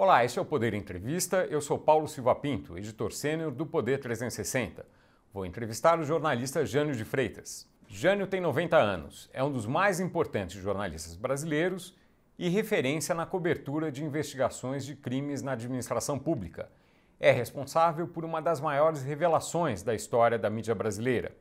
Olá, este é o Poder Entrevista. Eu sou Paulo Silva Pinto, editor sênior do Poder 360. Vou entrevistar o jornalista Jânio de Freitas. Jânio tem 90 anos, é um dos mais importantes jornalistas brasileiros e referência na cobertura de investigações de crimes na administração pública. É responsável por uma das maiores revelações da história da mídia brasileira.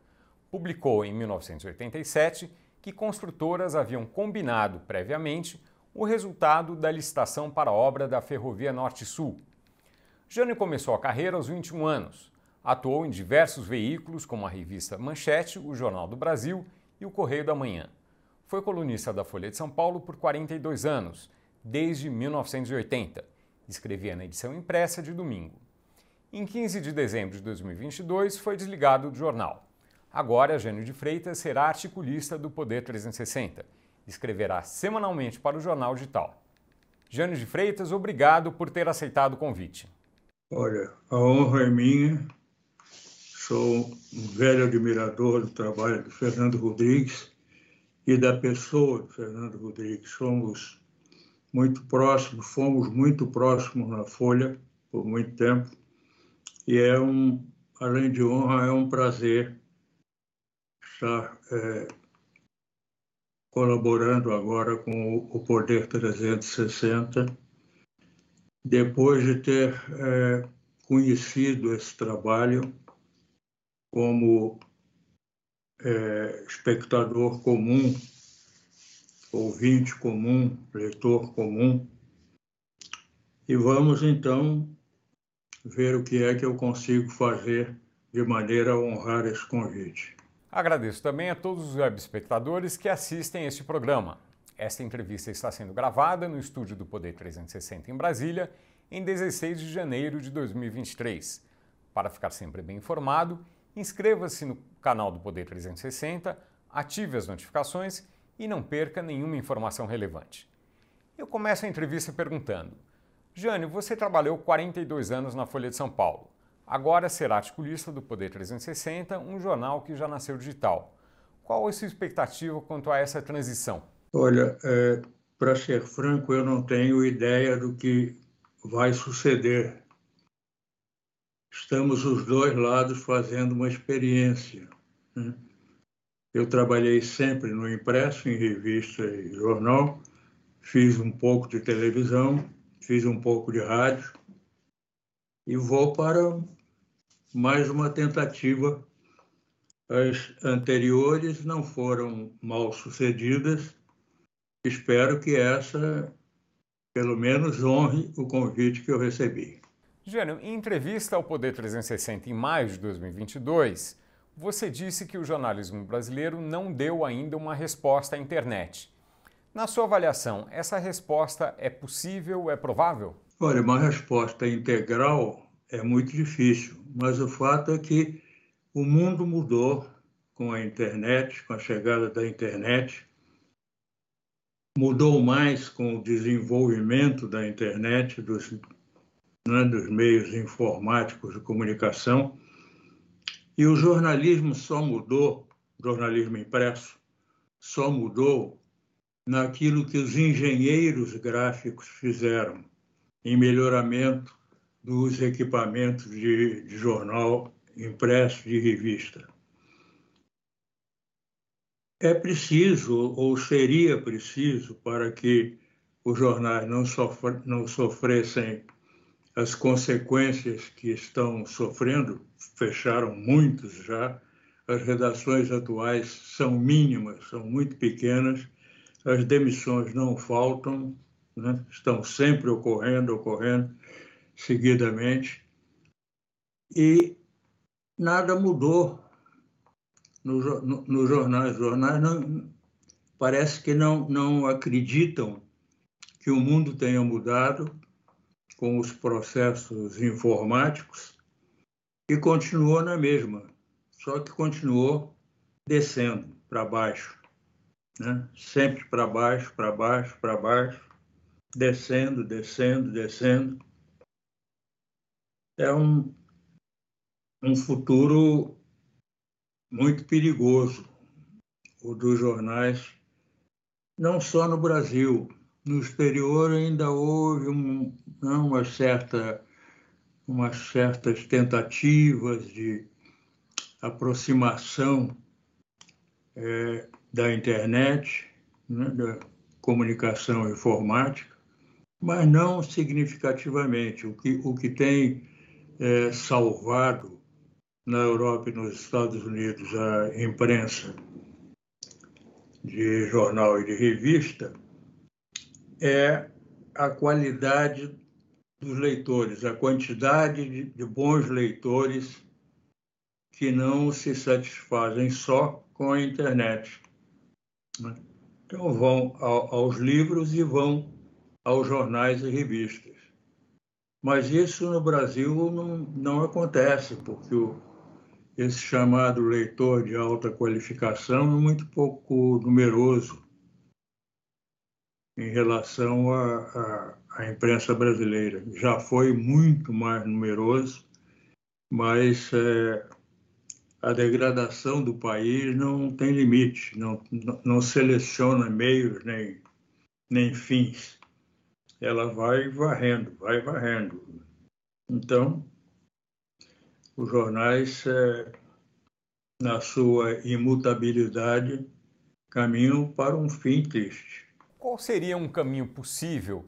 Publicou em 1987 que construtoras haviam combinado previamente o resultado da licitação para a obra da Ferrovia Norte-Sul. Jânio começou a carreira aos 21 anos. Atuou em diversos veículos, como a revista Manchete, o Jornal do Brasil e o Correio da Manhã. Foi colunista da Folha de São Paulo por 42 anos, desde 1980. Escrevia na edição impressa de domingo. Em 15 de dezembro de 2022, foi desligado do jornal. Agora, Jânio de Freitas será articulista do Poder 360 escreverá semanalmente para o jornal digital. Jânio de Freitas, obrigado por ter aceitado o convite. Olha, a honra é minha. Sou um velho admirador do trabalho do Fernando Rodrigues e da pessoa do Fernando Rodrigues. Somos muito próximos, fomos muito próximos na Folha por muito tempo. E é um, além de honra, é um prazer estar é, colaborando agora com o Poder 360, depois de ter é, conhecido esse trabalho como é, espectador comum, ouvinte comum, leitor comum. E vamos então ver o que é que eu consigo fazer de maneira a honrar esse convite. Agradeço também a todos os web espectadores que assistem este programa. Esta entrevista está sendo gravada no estúdio do Poder 360 em Brasília, em 16 de janeiro de 2023. Para ficar sempre bem informado, inscreva-se no canal do Poder 360, ative as notificações e não perca nenhuma informação relevante. Eu começo a entrevista perguntando: Jânio, você trabalhou 42 anos na Folha de São Paulo. Agora será articulista do Poder 360, um jornal que já nasceu digital. Qual a sua expectativa quanto a essa transição? Olha, é, para ser franco, eu não tenho ideia do que vai suceder. Estamos os dois lados fazendo uma experiência. Né? Eu trabalhei sempre no impresso, em revista e jornal, fiz um pouco de televisão, fiz um pouco de rádio e vou para mais uma tentativa. As anteriores não foram mal sucedidas. Espero que essa, pelo menos, honre o convite que eu recebi. Jânio, em entrevista ao Poder 360 em maio de 2022, você disse que o jornalismo brasileiro não deu ainda uma resposta à internet. Na sua avaliação, essa resposta é possível, é provável? Olha, uma resposta integral é muito difícil, mas o fato é que o mundo mudou com a internet, com a chegada da internet, mudou mais com o desenvolvimento da internet, dos, né, dos meios informáticos de comunicação, e o jornalismo só mudou, jornalismo impresso, só mudou naquilo que os engenheiros gráficos fizeram em melhoramento dos equipamentos de, de jornal impresso, de revista. É preciso, ou seria preciso, para que os jornais não, sofre, não sofressem as consequências que estão sofrendo, fecharam muitos já, as redações atuais são mínimas, são muito pequenas, as demissões não faltam, né? estão sempre ocorrendo, ocorrendo seguidamente, e nada mudou nos no, no jornais. Os jornais não, parece que não, não acreditam que o mundo tenha mudado com os processos informáticos e continuou na mesma, só que continuou descendo para baixo, né? sempre para baixo, para baixo, para baixo, descendo, descendo, descendo é um, um futuro muito perigoso, o dos jornais, não só no Brasil, no exterior ainda houve um, uma certa, umas certas tentativas de aproximação é, da internet, né, da comunicação informática, mas não significativamente. O que, o que tem é, salvado na Europa e nos Estados Unidos a imprensa de jornal e de revista é a qualidade dos leitores, a quantidade de, de bons leitores que não se satisfazem só com a internet. Né? Então vão ao, aos livros e vão aos jornais e revistas. Mas isso no Brasil não, não acontece, porque o, esse chamado leitor de alta qualificação é muito pouco numeroso em relação à imprensa brasileira. Já foi muito mais numeroso, mas é, a degradação do país não tem limite, não, não seleciona meios nem, nem fins. Ela vai varrendo, vai varrendo. Então, os jornais, é, na sua imutabilidade, caminham para um fim triste. Qual seria um caminho possível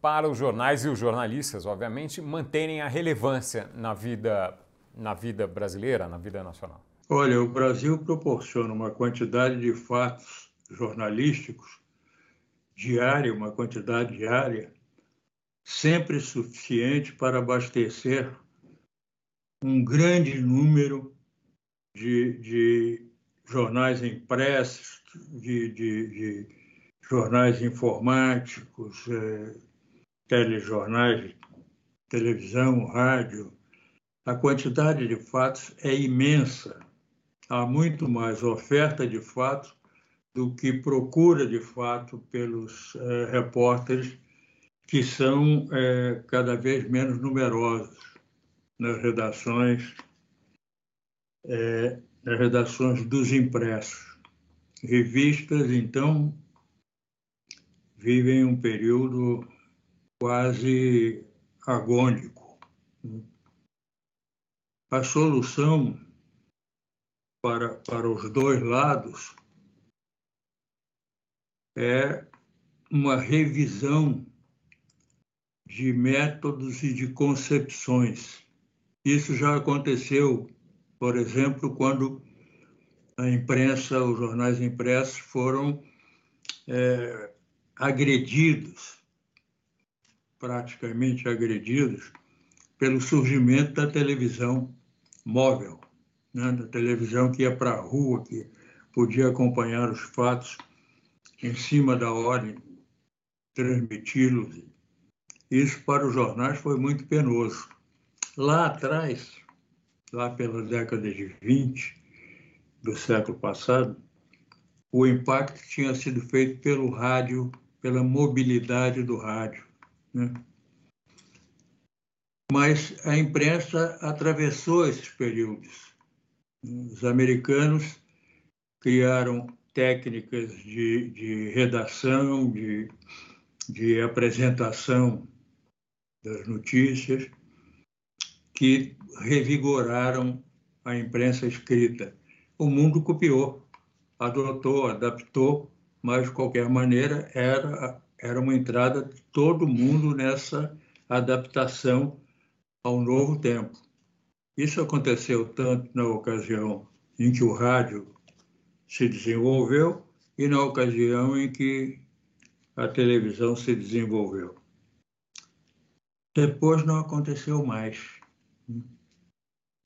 para os jornais e os jornalistas, obviamente, manterem a relevância na vida, na vida brasileira, na vida nacional? Olha, o Brasil proporciona uma quantidade de fatos jornalísticos diária, uma quantidade diária, sempre suficiente para abastecer um grande número de, de jornais impressos, de, de, de jornais informáticos, é, telejornais, televisão, rádio. A quantidade de fatos é imensa. Há muito mais oferta de fatos do que procura de fato pelos é, repórteres, que são é, cada vez menos numerosos nas redações, é, nas redações dos impressos. Revistas, então, vivem um período quase agônico. A solução para, para os dois lados é uma revisão de métodos e de concepções isso já aconteceu, por exemplo, quando a imprensa, os jornais impressos foram é, agredidos, praticamente agredidos, pelo surgimento da televisão móvel, né? da televisão que ia para a rua, que podia acompanhar os fatos em cima da hora, transmiti-los. Isso para os jornais foi muito penoso. Lá atrás, lá pela década de 20 do século passado, o impacto tinha sido feito pelo rádio, pela mobilidade do rádio. Né? Mas a imprensa atravessou esses períodos. Os americanos criaram técnicas de, de redação, de, de apresentação das notícias, que revigoraram a imprensa escrita. O mundo copiou, adotou, adaptou, mas de qualquer maneira era era uma entrada de todo mundo nessa adaptação ao novo tempo. Isso aconteceu tanto na ocasião em que o rádio se desenvolveu e na ocasião em que a televisão se desenvolveu. Depois não aconteceu mais.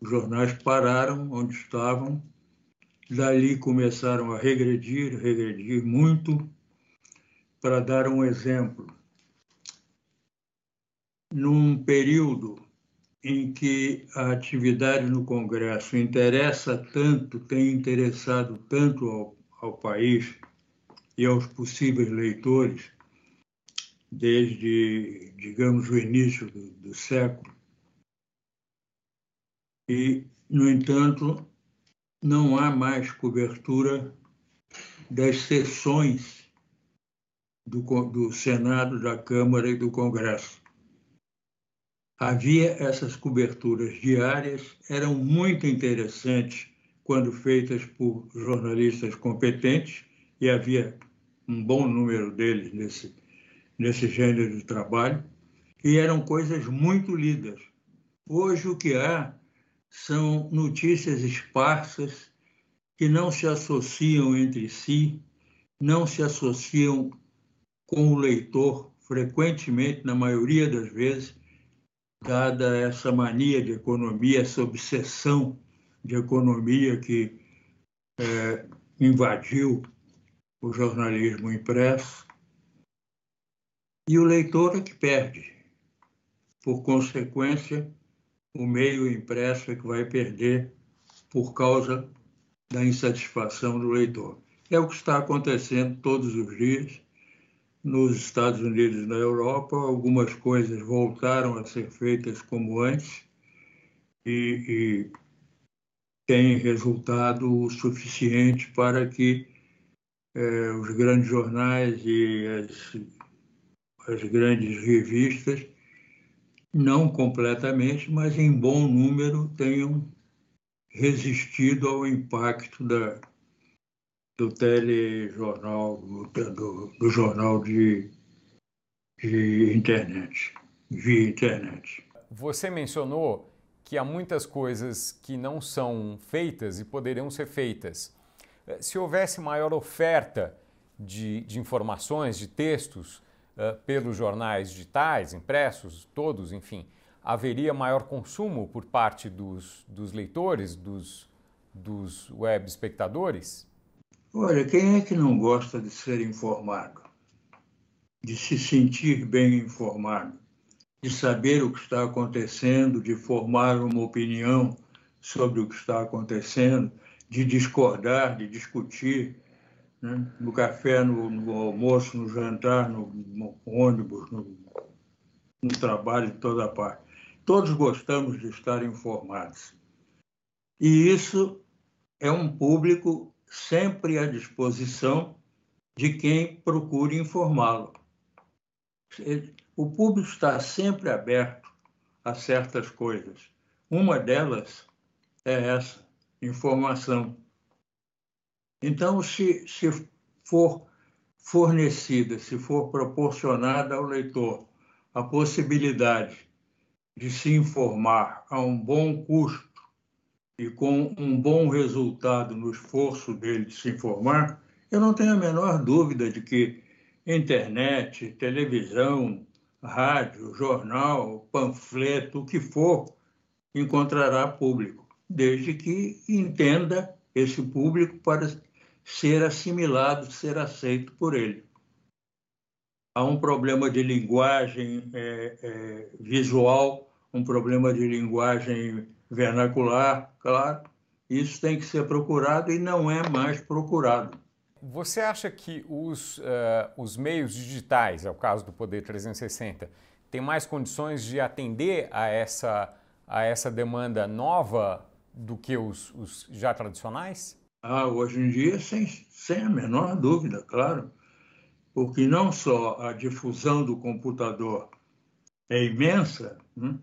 Os jornais pararam onde estavam, dali começaram a regredir, regredir muito. Para dar um exemplo, num período em que a atividade no Congresso interessa tanto, tem interessado tanto ao, ao país e aos possíveis leitores, desde, digamos, o início do, do século, e, no entanto, não há mais cobertura das sessões do, do Senado, da Câmara e do Congresso. Havia essas coberturas diárias, eram muito interessantes quando feitas por jornalistas competentes, e havia um bom número deles nesse, nesse gênero de trabalho, e eram coisas muito lidas. Hoje o que há são notícias esparsas que não se associam entre si, não se associam com o leitor frequentemente, na maioria das vezes, dada essa mania de economia, essa obsessão de economia que é, invadiu o jornalismo impresso. E o leitor é que perde. Por consequência, o meio impresso é que vai perder por causa da insatisfação do leitor. É o que está acontecendo todos os dias nos Estados Unidos e na Europa. Algumas coisas voltaram a ser feitas como antes e, e têm resultado suficiente para que eh, os grandes jornais e as, as grandes revistas, não completamente, mas em bom número, tenham resistido ao impacto da, do telejornal, do, do jornal de, de internet, via internet. Você mencionou que há muitas coisas que não são feitas e poderiam ser feitas. Eh, se houvesse maior oferta de, de informações, de textos uh, pelos jornais digitais, impressos, todos, enfim, haveria maior consumo por parte dos, dos leitores, dos, dos web espectadores? Olha, quem é que não gosta de ser informado? De se sentir bem informado? De saber o que está acontecendo, de formar uma opinião sobre o que está acontecendo, de discordar, de discutir, né? no café, no, no, almoço, no jantar, no, no ônibus, no, no trabalho, de toda parte. Todos gostamos de estar informados. E isso é um público sempre à disposição de quem procure informá-lo. O público está sempre aberto a certas coisas. Uma delas é essa, informação. Então, se, se for fornecida, se for proporcionada ao leitor a possibilidade de se informar a um bom custo e com um bom resultado no esforço dele de se informar, eu não tenho a menor dúvida de que internet, televisão, rádio, jornal, panfleto, o que for, encontrará público, desde que entenda esse público para ser assimilado, ser aceito por ele. Há um problema de linguagem é, é, visual, um problema de linguagem vernacular, claro. Isso tem que ser procurado e não é mais procurado. Você acha que os, uh, os meios digitais, é o caso do Poder 360, têm mais condições de atender a essa, a essa demanda nova do que os, os já tradicionais? Ah, hoje em dia, sem, sem a menor dúvida, claro porque não só a difusão do computador é imensa, né,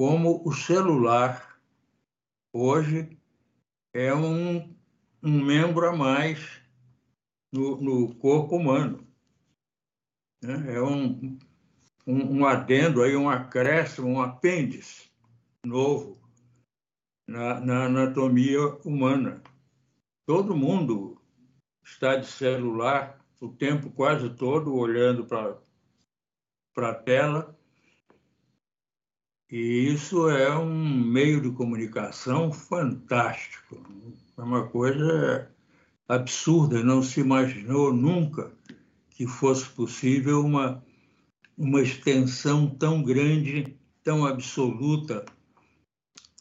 como o celular hoje é um, um membro a mais no, no corpo humano. Né? É um, um, um, adendo, aí, um acréscimo, um apêndice novo na, na anatomia humana. Todo mundo está de celular o tempo quase todo olhando para a tela. E isso é um meio de comunicação fantástico. É uma coisa absurda, não se imaginou nunca que fosse possível uma, uma extensão tão grande, tão absoluta,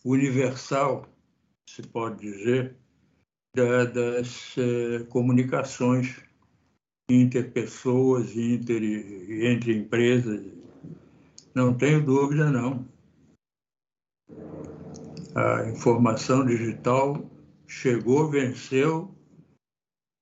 universal, se pode dizer, da, das eh, comunicações interpessoas inter, entre empresas. Não tenho dúvida, não. A informação digital chegou, venceu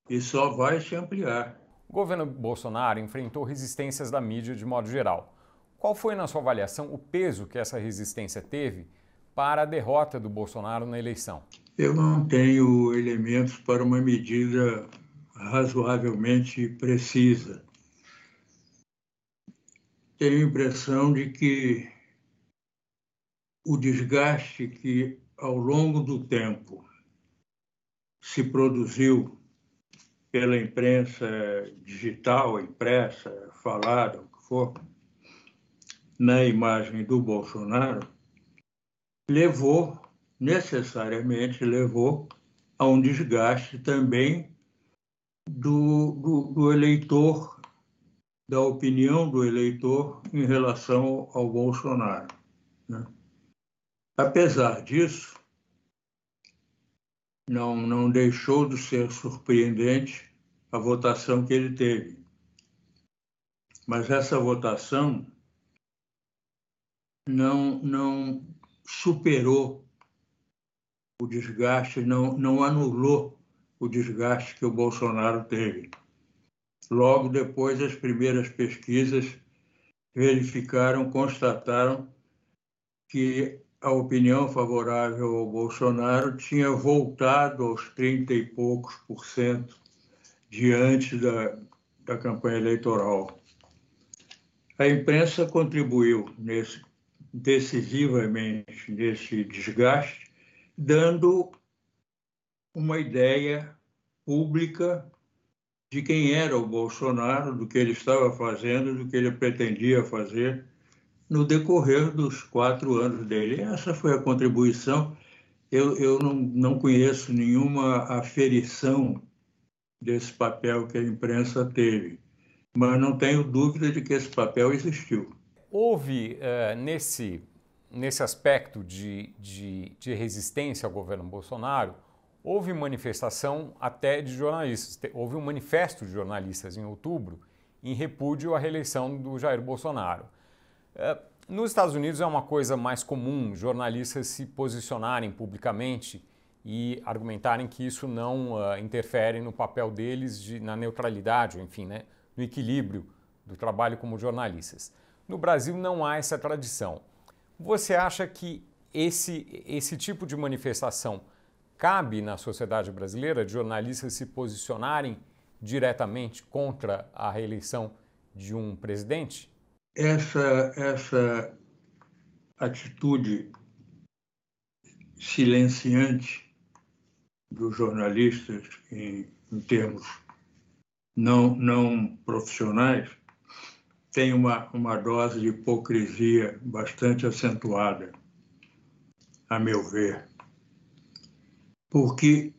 e só vai se ampliar. O governo Bolsonaro enfrentou resistências da mídia de modo geral. Qual foi, na sua avaliação, o peso que essa resistência teve para a derrota do Bolsonaro na eleição? Eu não tenho elementos para uma medida razoavelmente precisa. Tenho a impressão de que o desgaste que, ao longo do tempo, se produziu pela imprensa digital, impressa, falada, o que for, na imagem do Bolsonaro, levou, necessariamente levou, a um desgaste também do, do, do eleitor, da opinião do eleitor em relação ao Bolsonaro. Né? Apesar disso, não, não deixou de ser surpreendente a votação que ele teve. Mas essa votação não, não superou o desgaste, não, não anulou o desgaste que o Bolsonaro teve. Logo depois, as primeiras pesquisas verificaram, constataram que a opinião favorável ao Bolsonaro tinha voltado aos 30 e poucos por cento diante da, da campanha eleitoral. A imprensa contribuiu nesse, decisivamente nesse desgaste, dando uma ideia pública de quem era o Bolsonaro, do que ele estava fazendo, do que ele pretendia fazer no decorrer dos quatro anos dele. Essa foi a contribuição. Eu, eu não, não conheço nenhuma aferição desse papel que a imprensa teve, mas não tenho dúvida de que esse papel existiu. Houve, uh, nesse, nesse aspecto de, de, de resistência ao governo Bolsonaro, houve manifestação até de jornalistas. Houve um manifesto de jornalistas em outubro em repúdio à reeleição do Jair Bolsonaro. Uh, nos Estados Unidos é uma coisa mais comum jornalistas se posicionarem publicamente e argumentarem que isso não uh, interfere no papel deles de, na neutralidade, ou enfim, né, no equilíbrio do trabalho como jornalistas. No Brasil não há essa tradição. Você acha que esse, esse tipo de manifestação cabe na sociedade brasileira de jornalistas se posicionarem diretamente contra a reeleição de um presidente? Essa, essa atitude silenciante dos jornalistas em, em termos não, não profissionais tem uma, uma dose de hipocrisia bastante acentuada, a meu ver. Porque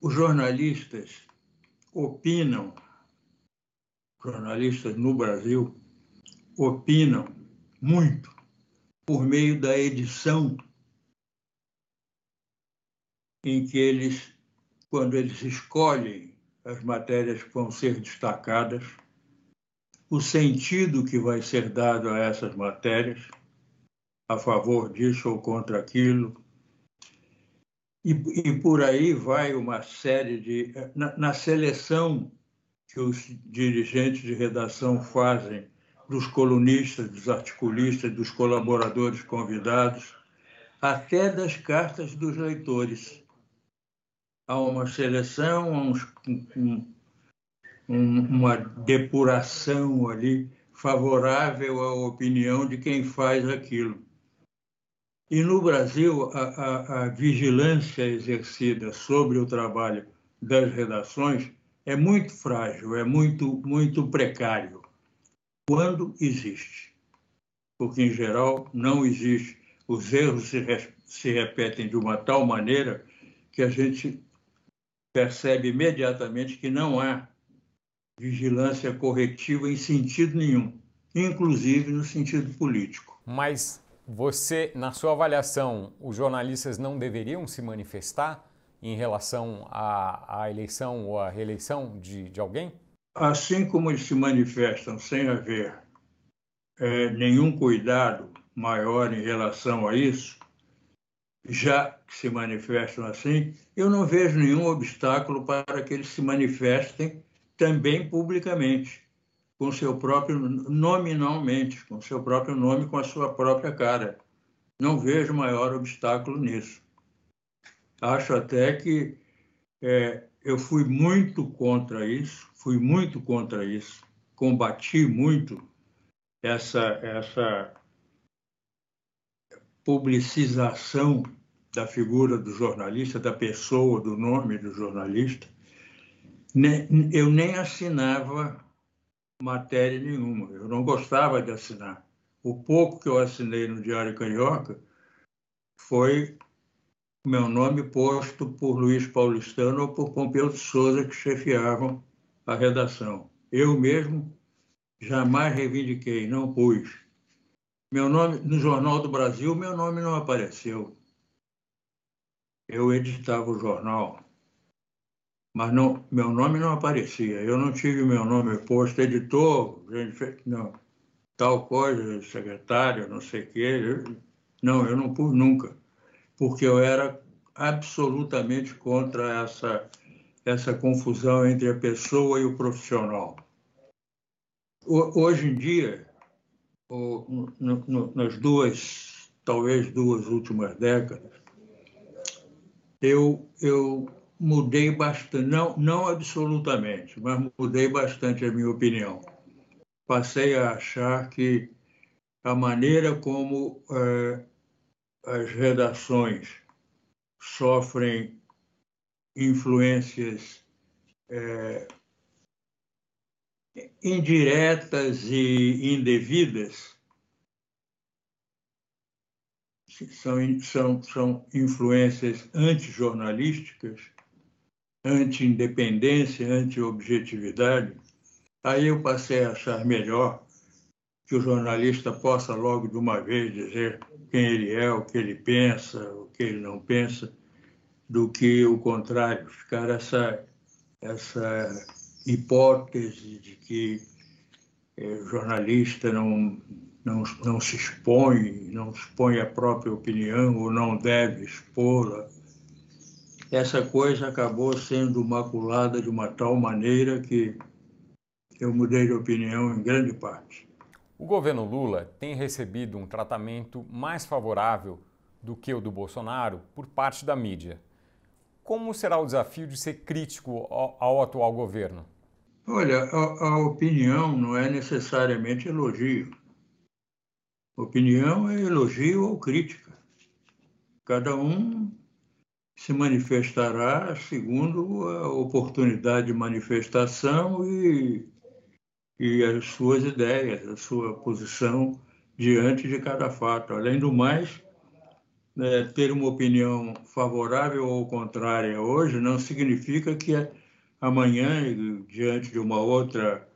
os jornalistas opinam, jornalistas no Brasil, opinam muito por meio da edição em que eles, quando eles escolhem as matérias que vão ser destacadas, o sentido que vai ser dado a essas matérias, a favor disso ou contra aquilo. E, e por aí vai uma série de. Na, na, seleção que os dirigentes de redação fazem dos colunistas, dos articulistas, dos colaboradores convidados, até das cartas dos leitores. Há uma seleção, há uns, um, um, uma depuração ali favorável à opinião de quem faz aquilo. E no Brasil, a, a, a vigilância exercida sobre o trabalho das redações é muito frágil, é muito, muito precário, quando existe. Porque, em geral, não existe. Os erros se, se repetem de uma tal maneira que a gente percebe imediatamente que não há vigilância corretiva em sentido nenhum, inclusive no sentido político. Mas você, na sua avaliação, os jornalistas não deveriam se manifestar em relação à, à eleição ou à reeleição de, de, alguém? Assim como eles se manifestam sem haver é, nenhum cuidado maior em relação a isso, já que se manifestam assim, eu não vejo nenhum obstáculo para que eles se manifestem também publicamente, com seu próprio nominalmente, com seu próprio nome, com a sua própria cara. Não vejo maior obstáculo nisso. Acho até que é, eu fui muito contra isso, fui muito contra isso, combati muito essa essa publicização da figura do jornalista, da pessoa, do nome do jornalista. Eu nem assinava matéria nenhuma, eu não gostava de assinar. O pouco que eu assinei no Diário Carioca foi meu nome posto por Luiz Paulistano ou por Pompeu de Souza, que chefiavam a redação. Eu mesmo jamais reivindiquei, não pus. Meu nome no Jornal do Brasil, meu nome não apareceu. Eu editava o jornal, mas não, meu nome não aparecia. Eu não tive meu nome posto editor, não, tal coisa, secretário, não sei o quê. Não, eu não pus nunca porque eu era absolutamente contra essa, essa confusão entre a pessoa e o profissional. Hoje em dia, nas duas, talvez duas últimas décadas, eu, eu mudei bastante, não, não absolutamente, mas mudei bastante a minha opinião. Passei a achar que a maneira como é, as redações sofrem influências é, indiretas e indevidas, são, são, são influências antijornalísticas, anti-independência, anti-objetividade, aí eu passei a achar melhor que o jornalista possa logo de uma vez dizer quem ele é, o que ele pensa, o que ele não pensa, do que o contrário, ficar essa, essa hipótese de que é, o jornalista não, não, não se expõe, não expõe a própria opinião ou não deve expô-la. Essa coisa acabou sendo maculada de uma tal maneira que eu mudei de opinião em grande parte. O governo Lula tem recebido um tratamento mais favorável do que o do Bolsonaro por parte da mídia. Como será o desafio de ser crítico ao, ao atual governo? Olha, a, a, opinião não é necessariamente elogio. Opinião é elogio ou crítica. Cada um se manifestará segundo a oportunidade de manifestação e e as suas ideias, a sua posição diante de cada fato. Além do mais, né, ter uma opinião favorável ou contrária hoje não significa que amanhã, diante de uma outra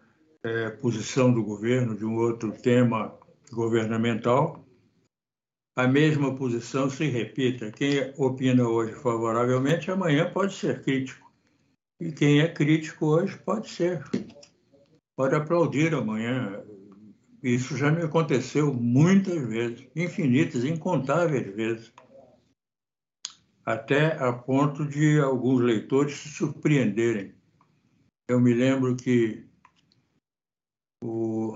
é, posição do governo, de um outro tema governamental, a mesma posição se repita. Quem opina hoje favoravelmente, amanhã pode ser crítico. E quem é crítico hoje pode ser pode aplaudir amanhã. Isso já me aconteceu muitas vezes, infinitas, incontáveis vezes, até a ponto de alguns leitores se surpreenderem. Eu me lembro que o,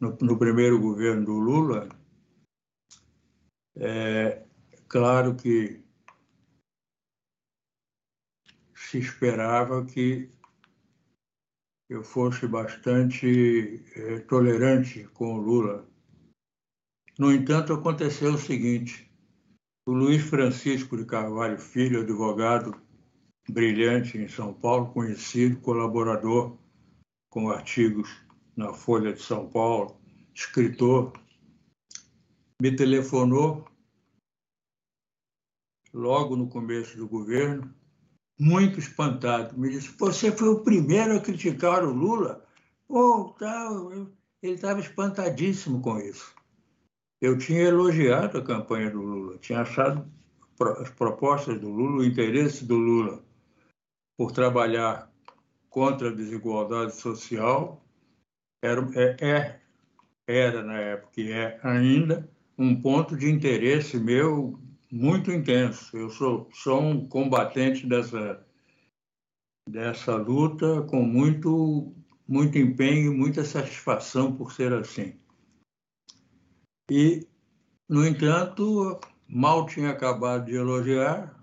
no, no primeiro governo do Lula, é claro que se esperava que eu fosse bastante é, tolerante com o Lula. No entanto, aconteceu o seguinte: o Luiz Francisco de Carvalho Filho, advogado brilhante em São Paulo, conhecido, colaborador com artigos na Folha de São Paulo, escritor, me telefonou logo no começo do governo muito espantado. Me disse: Você foi o primeiro a criticar o Lula? Oh, tal. Ele estava espantadíssimo com isso. Eu tinha elogiado a campanha do Lula, tinha achado as propostas do Lula, o interesse do Lula por trabalhar contra a desigualdade social era, é, é, era na época e é ainda um ponto de interesse meu muito intenso. Eu sou, sou um combatente dessa, dessa luta com muito, muito empenho e muita satisfação por ser assim. E, no entanto, mal tinha acabado de elogiar,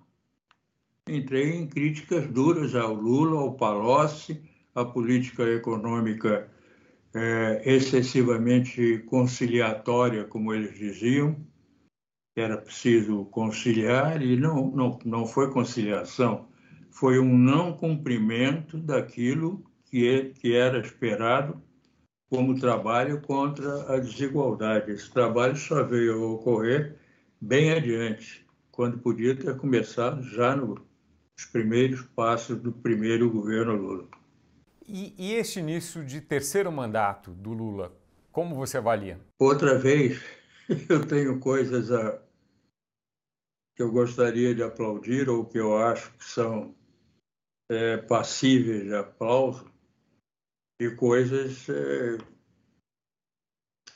entrei em críticas duras ao Lula, ao Palocci, à política econômica é, excessivamente conciliatória, como eles diziam, que era preciso conciliar, e não, não, não foi conciliação, foi um não cumprimento daquilo que, é, que era esperado como trabalho contra a desigualdade. Esse trabalho só veio a ocorrer bem adiante, quando podia ter começado já nos primeiros passos do primeiro governo Lula. E, e este início de terceiro mandato do Lula, como você avalia? Outra vez, eu tenho coisas a, que eu gostaria de aplaudir ou que eu acho que são é, passíveis de aplauso e coisas é,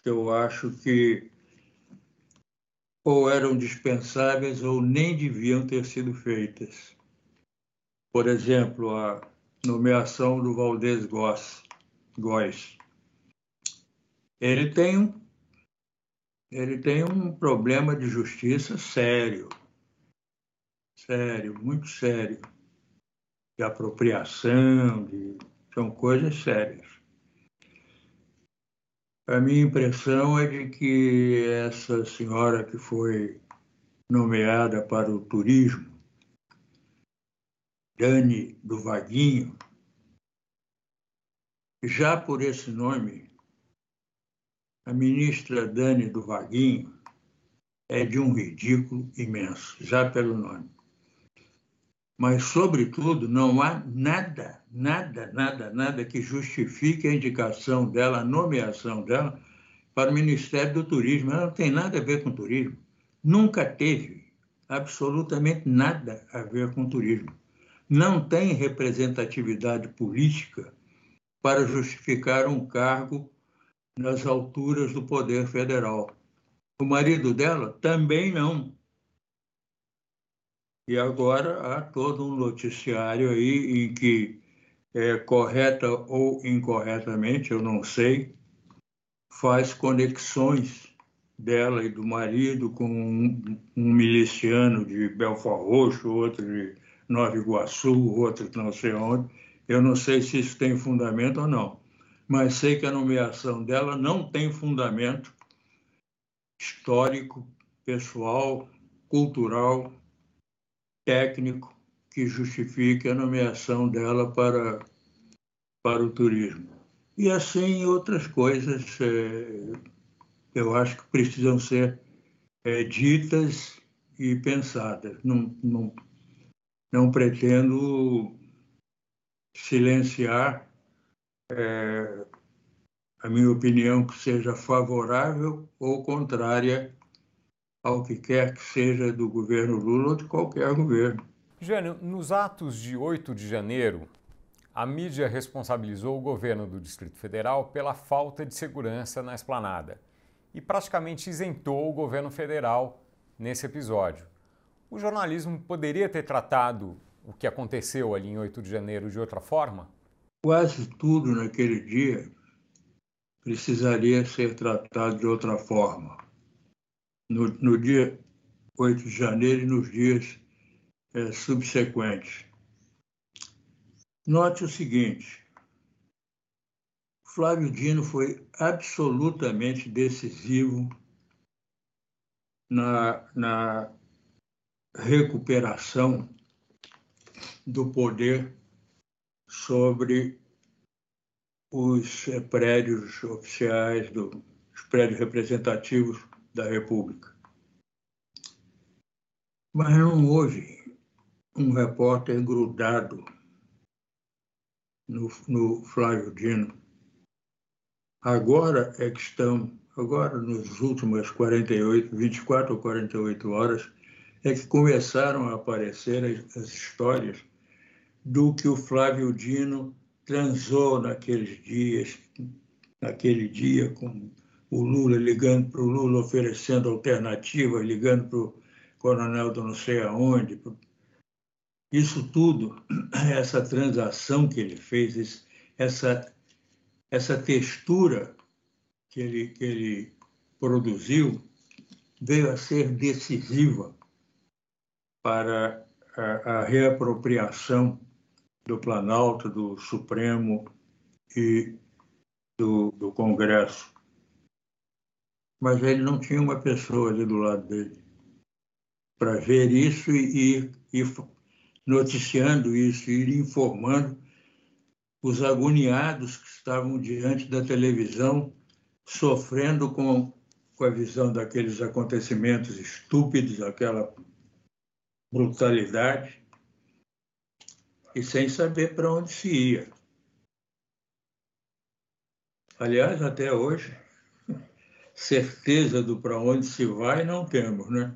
que eu acho que ou eram dispensáveis ou nem deviam ter sido feitas. Por exemplo, a nomeação do Valdez Góes. Ele tem um ele tem um problema de justiça sério, sério, muito sério, de apropriação, de, são coisas sérias. A minha impressão é de que essa senhora que foi nomeada para o turismo Dani do Vaguinho, já por esse nome, a ministra Dani do Vaguinho é de um ridículo imenso, já pelo nome. Mas, sobretudo, não há nada, nada, nada, nada que justifique a indicação dela, a nomeação dela para o Ministério do Turismo. Ela não tem nada a ver com turismo. Nunca teve absolutamente nada a ver com turismo não tem representatividade política para justificar um cargo nas alturas do poder federal. O marido dela também não. E agora há todo um noticiário aí em que, é, correta ou incorretamente, eu não sei, faz conexões dela e do marido com um, um miliciano de Belfort Roxo, outro de Nova Iguaçu, outro não sei onde. Eu não sei se isso tem fundamento ou não, mas sei que a nomeação dela não tem fundamento histórico, pessoal, cultural, técnico que justifique a nomeação dela para, para o turismo. E assim outras coisas é, eu acho que precisam ser é, ditas e pensadas. Não, não, não pretendo silenciar é, a minha opinião que seja favorável ou contrária ao que quer que seja do governo Lula ou de qualquer governo. Jânio, nos atos de 8 de janeiro, a mídia responsabilizou o governo do Distrito Federal pela falta de segurança na esplanada e praticamente isentou o governo federal nesse episódio. O jornalismo poderia ter tratado o que aconteceu ali em 8 de janeiro de outra forma? Quase tudo naquele dia precisaria ser tratado de outra forma. No, no dia 8 de janeiro e nos dias é, subsequentes. Note o seguinte: Flávio Dino foi absolutamente decisivo na, na recuperação do poder sobre os eh, prédios oficiais, do, os prédios representativos da República. Mas não houve um repórter grudado no, no Flávio Dino. Agora é que estão, agora nas últimas 48, 24 ou 48 horas, é que começaram a aparecer as, as histórias do que o Flávio Dino transou naqueles dias, naquele dia, com o Lula ligando para o Lula oferecendo alternativas, ligando para o coronel do não sei aonde. Isso tudo, essa transação que ele fez, essa, essa textura que ele, que ele produziu, veio a ser decisiva para a, a reapropriação do Planalto, do Supremo e do, do Congresso. Mas ele não tinha uma pessoa ali do lado dele para ver isso e ir, noticiando isso, ir informando os agoniados que estavam diante da televisão, sofrendo com, com a visão daqueles acontecimentos estúpidos, aquela brutalidade, e sem saber para onde se ia. Aliás, até hoje, certeza do para onde se vai não temos, né?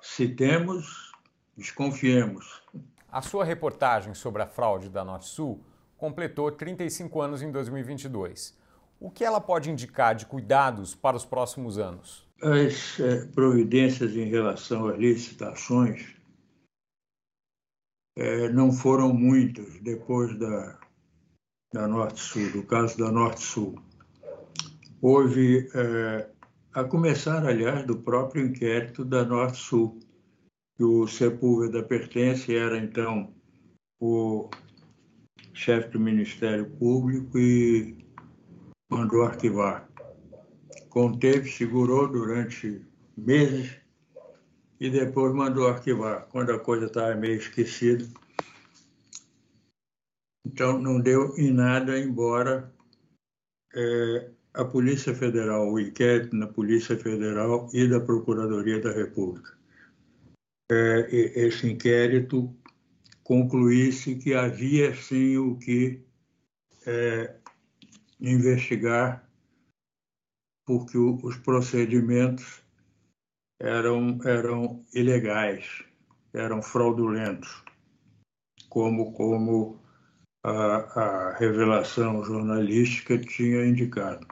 Se temos, desconfiemos. A sua reportagem sobre a fraude da Norte-Sul completou 35 anos em 2022. O que ela pode indicar de cuidados para os próximos anos? As é, providências em relação às licitações é, não foram muitas depois da, da Norte-Sul, do caso da Norte-Sul. Houve é, a começar, aliás, do próprio inquérito da Norte-Sul, que o Sepúlveda pertence, era então o chefe do Ministério Público e mandou arquivar. Conteve, segurou durante meses e depois mandou arquivar, quando a coisa estava meio esquecida. Então, não deu em nada, embora é, a Polícia Federal, o inquérito na Polícia Federal e da Procuradoria da República. É, esse inquérito concluísse que havia sim o que é, investigar, porque o, os procedimentos eram, eram ilegais, eram fraudulentos, como, como a, a revelação jornalística tinha indicado.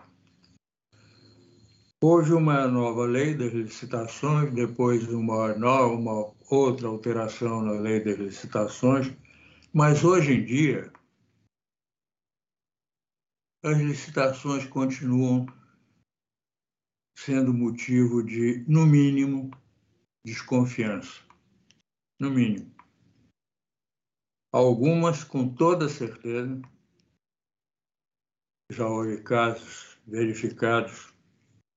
Houve uma nova lei das licitações, depois uma, nova, uma outra alteração na lei das licitações, mas hoje em dia as licitações continuam sendo motivo de, no mínimo, desconfiança. No mínimo. Algumas, com toda certeza, já houve casos verificados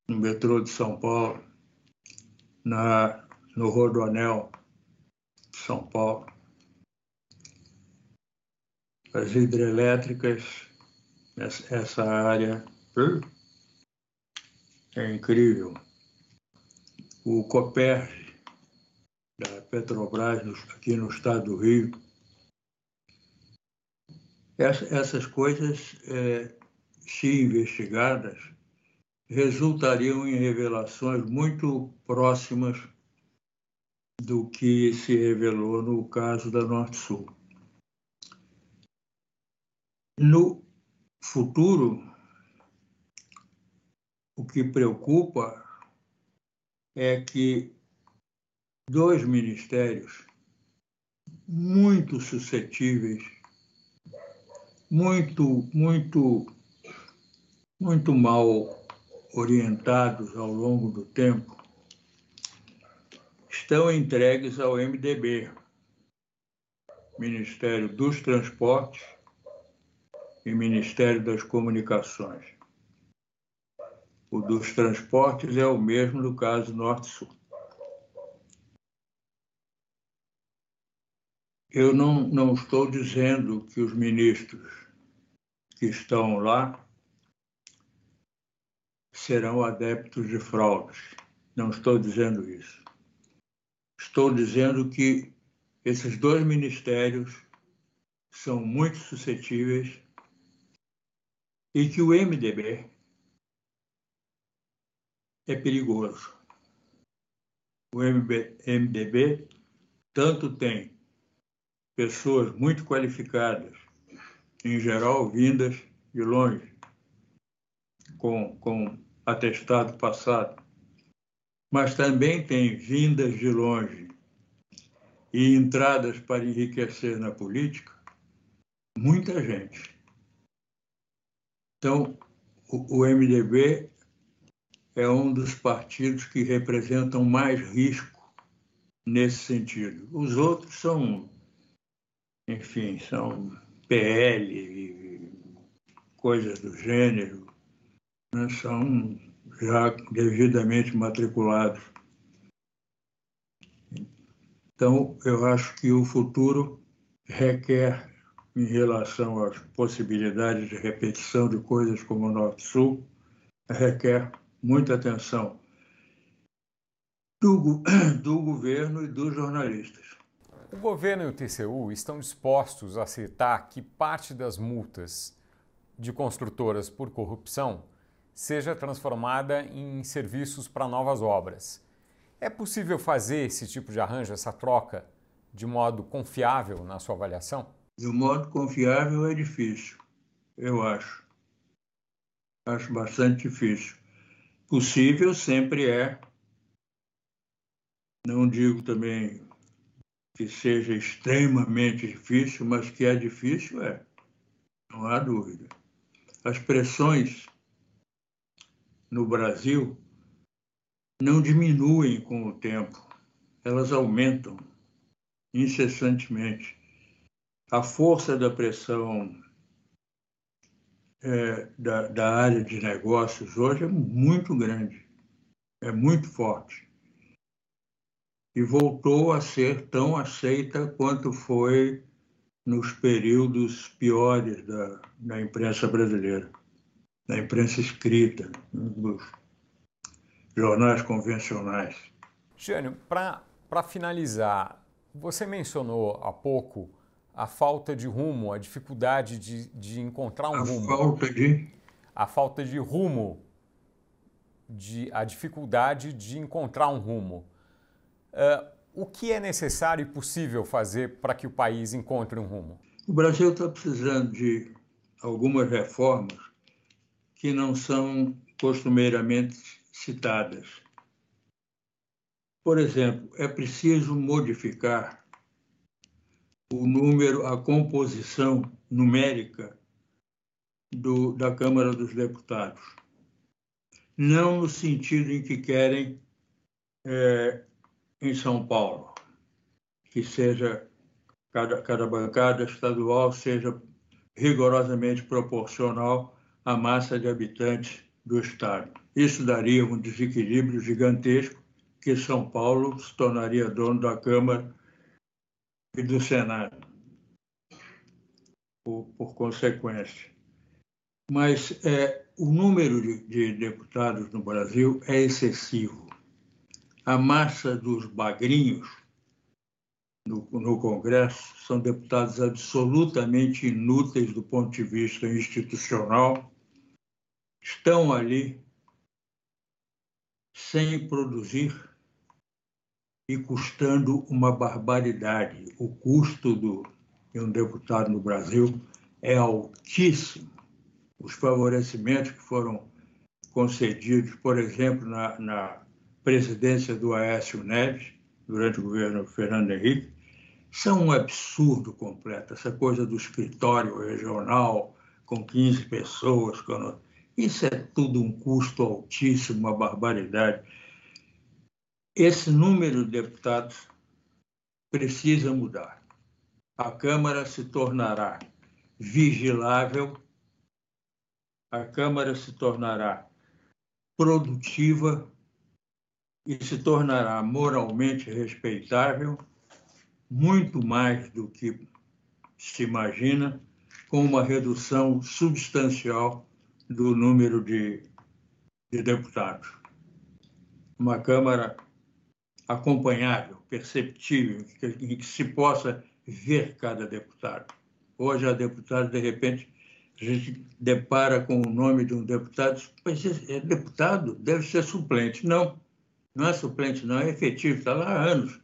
no metrô de São Paulo, na, no Rodoanel de São Paulo. As hidrelétricas, essa área é incrível. O Coper da Petrobras aqui no estado do Rio. Essas coisas, é, se investigadas, resultariam em revelações muito próximas do que se revelou no caso da Norte-Sul. No futuro, o que preocupa é que dois ministérios muito suscetíveis, muito, muito, muito mal orientados ao longo do tempo, estão entregues ao MDB, Ministério dos Transportes e Ministério das Comunicações. O dos transportes é o mesmo do caso Norte-Sul. Eu não, não estou dizendo que os ministros que estão lá serão adeptos de fraudes. Não estou dizendo isso. Estou dizendo que esses dois ministérios são muito suscetíveis e que o MDB é perigoso. O MDB tanto tem pessoas muito qualificadas, em geral vindas de longe, com, com atestado passado, mas também tem vindas de longe e entradas para enriquecer na política, muita gente. Então, o, MDB é um dos partidos que representam mais risco nesse sentido. Os outros são, enfim, são PL, coisas do gênero, né? são já devidamente matriculados. Então, eu acho que o futuro requer, em relação às possibilidades de repetição de coisas como o Norte-Sul, requer muita atenção do, do governo e dos jornalistas. O governo e o TCU estão dispostos a aceitar que parte das multas de construtoras por corrupção seja transformada em serviços para novas obras. É possível fazer esse tipo de arranjo, essa troca, de modo confiável na sua avaliação? De modo confiável é difícil, eu acho. Acho bastante difícil. Possível sempre é. Não digo também que seja extremamente difícil, mas que é difícil é. Não há dúvida. As pressões no Brasil não diminuem com o tempo, elas aumentam incessantemente. A força da pressão é, da, da área de negócios hoje é muito grande, é muito forte. E voltou a ser tão aceita quanto foi nos períodos piores da, da imprensa brasileira da imprensa escrita, dos jornais convencionais. Jânio, para finalizar, você mencionou há pouco a falta de rumo, a dificuldade de, de encontrar um a rumo. A falta de? A falta de rumo, de, a dificuldade de encontrar um rumo. Uh, o que é necessário e possível fazer para que o país encontre um rumo? O Brasil está precisando de algumas reformas que não são costumeiramente citadas. Por exemplo, é preciso modificar o número, a composição numérica do, da Câmara dos Deputados. Não no sentido em que querem é, em São Paulo, que seja cada, cada bancada estadual seja rigorosamente proporcional a massa de habitantes do Estado. Isso daria um desequilíbrio gigantesco que São Paulo se tornaria dono da Câmara e do Senado, por, por consequência. Mas é, o número de, de deputados no Brasil é excessivo. A massa dos bagrinhos no, no, Congresso são deputados absolutamente inúteis do ponto de vista institucional estão ali sem produzir e custando uma barbaridade. O custo do, de um deputado no Brasil é altíssimo. Os favorecimentos que foram concedidos, por exemplo, na, na presidência do Aécio Neves, durante o governo Fernando Henrique, são um absurdo completo. Essa coisa do escritório regional com 15 pessoas, quando isso é tudo um custo altíssimo, uma barbaridade. Esse número de deputados precisa mudar. A Câmara se tornará vigilável, a Câmara se tornará produtiva e se tornará moralmente respeitável, muito mais do que se imagina, com uma redução substancial do número de, de deputados. Uma Câmara acompanhável, perceptível, em que se possa ver cada deputado. Hoje, a deputada, de repente, a gente depara com o nome de um deputado, mas é deputado, deve ser suplente. Não, não é suplente, não, é efetivo, está lá há anos.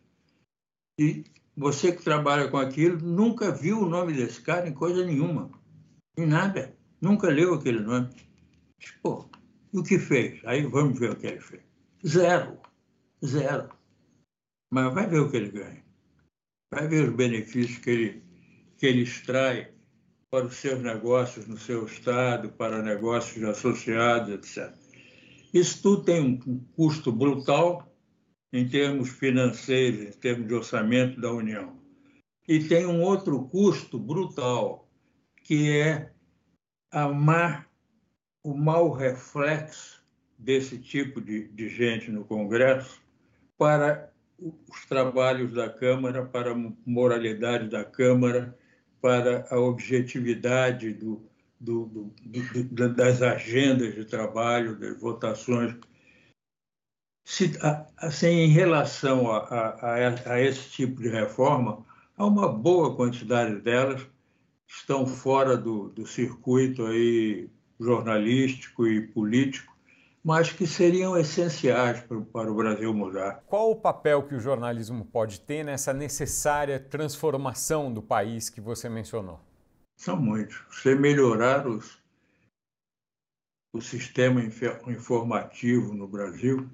E você que trabalha com aquilo nunca viu o nome desse cara em coisa nenhuma, em nada. Nunca leu aquele nome. Pô, e o que fez? Aí vamos ver o que ele fez. Zero. Zero. Mas vai ver o que ele ganha. vai ver os benefícios que ele, que ele extrai para os seus negócios no seu estado, para negócios associados, etc. Isso tudo tem um custo brutal em termos financeiros, em termos de orçamento da União. E tem um outro custo brutal, que é a má, o mau reflexo desse tipo de, de gente no Congresso para os trabalhos da Câmara, para a moralidade da Câmara, para a objetividade do, do, do, das agendas de trabalho, das votações. Se, assim, em relação a, a, a, esse tipo de reforma, há uma boa quantidade delas estão fora do, do circuito aí jornalístico e político, mas que seriam essenciais para, para o Brasil mudar. Qual o papel que o jornalismo pode ter nessa necessária transformação do país que você mencionou? São muitos. Você melhorar os, o sistema informativo no Brasil,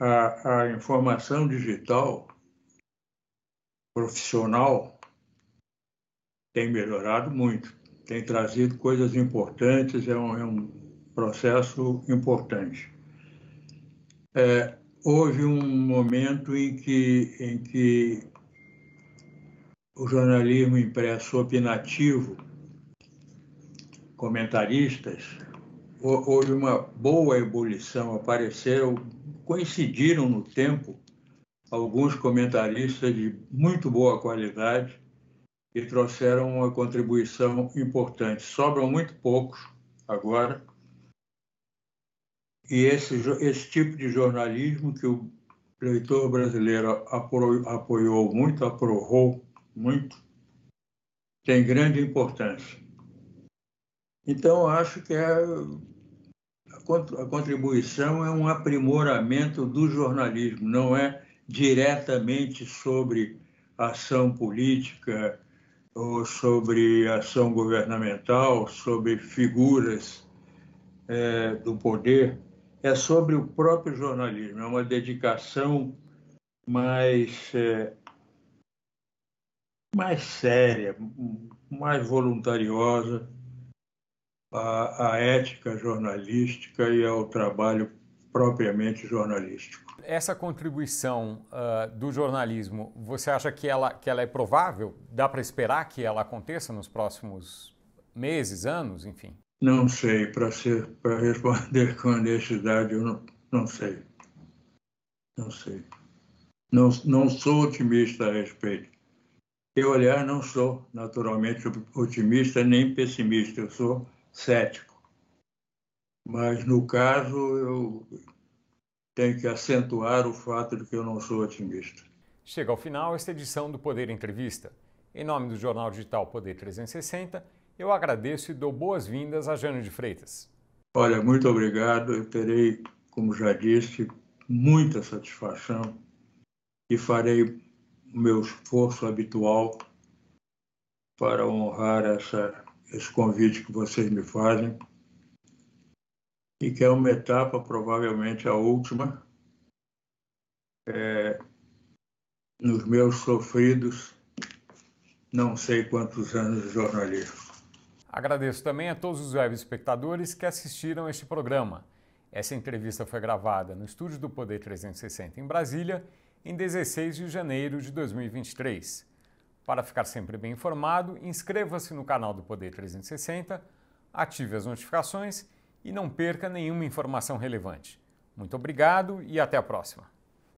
a, a informação digital profissional tem melhorado muito, tem trazido coisas importantes, é um, é um processo importante. É, houve um momento em que, em que o jornalismo impresso opinativo, comentaristas, houve uma boa ebulição, apareceram coincidiram no tempo alguns comentaristas de muito boa qualidade e trouxeram uma contribuição importante. Sobram muito poucos agora. E esse, esse tipo de jornalismo que o leitor brasileiro apoiou muito, aprovou muito, tem grande importância. Então, acho que é a contribuição é um aprimoramento do jornalismo, não é diretamente sobre ação política ou sobre ação governamental, sobre figuras é, do poder, é sobre o próprio jornalismo, é uma dedicação mais, é, mais séria, mais voluntariosa à, à ética jornalística e ao trabalho propriamente jornalístico. Essa contribuição uh, do jornalismo, você acha que ela, que ela é provável? Dá para esperar que ela aconteça nos próximos meses, anos, enfim? Não sei, para responder com honestidade, eu não, não sei. Não sei. Não, não sou otimista a respeito. Eu, aliás, não sou naturalmente otimista nem pessimista. Eu sou cético. Mas, no caso, eu tenho que acentuar o fato de que eu não sou otimista. Chega ao final esta edição do Poder Entrevista. Em nome do jornal digital Poder 360, eu agradeço e dou boas-vindas a Jânio de Freitas. Olha, muito obrigado. Eu terei, como já disse, muita satisfação e farei o meu esforço habitual para honrar essa esse convite que vocês me fazem e que é uma etapa, provavelmente a última, é, nos meus sofridos não sei quantos anos de jornalismo. Agradeço também a todos os web espectadores que assistiram este programa. Essa entrevista foi gravada no estúdio do Poder 360 em Brasília, em 16 de janeiro de 2023. Para ficar sempre bem informado, inscreva-se no canal do Poder 360, ative as notificações e não perca nenhuma informação relevante. Muito obrigado e até a próxima.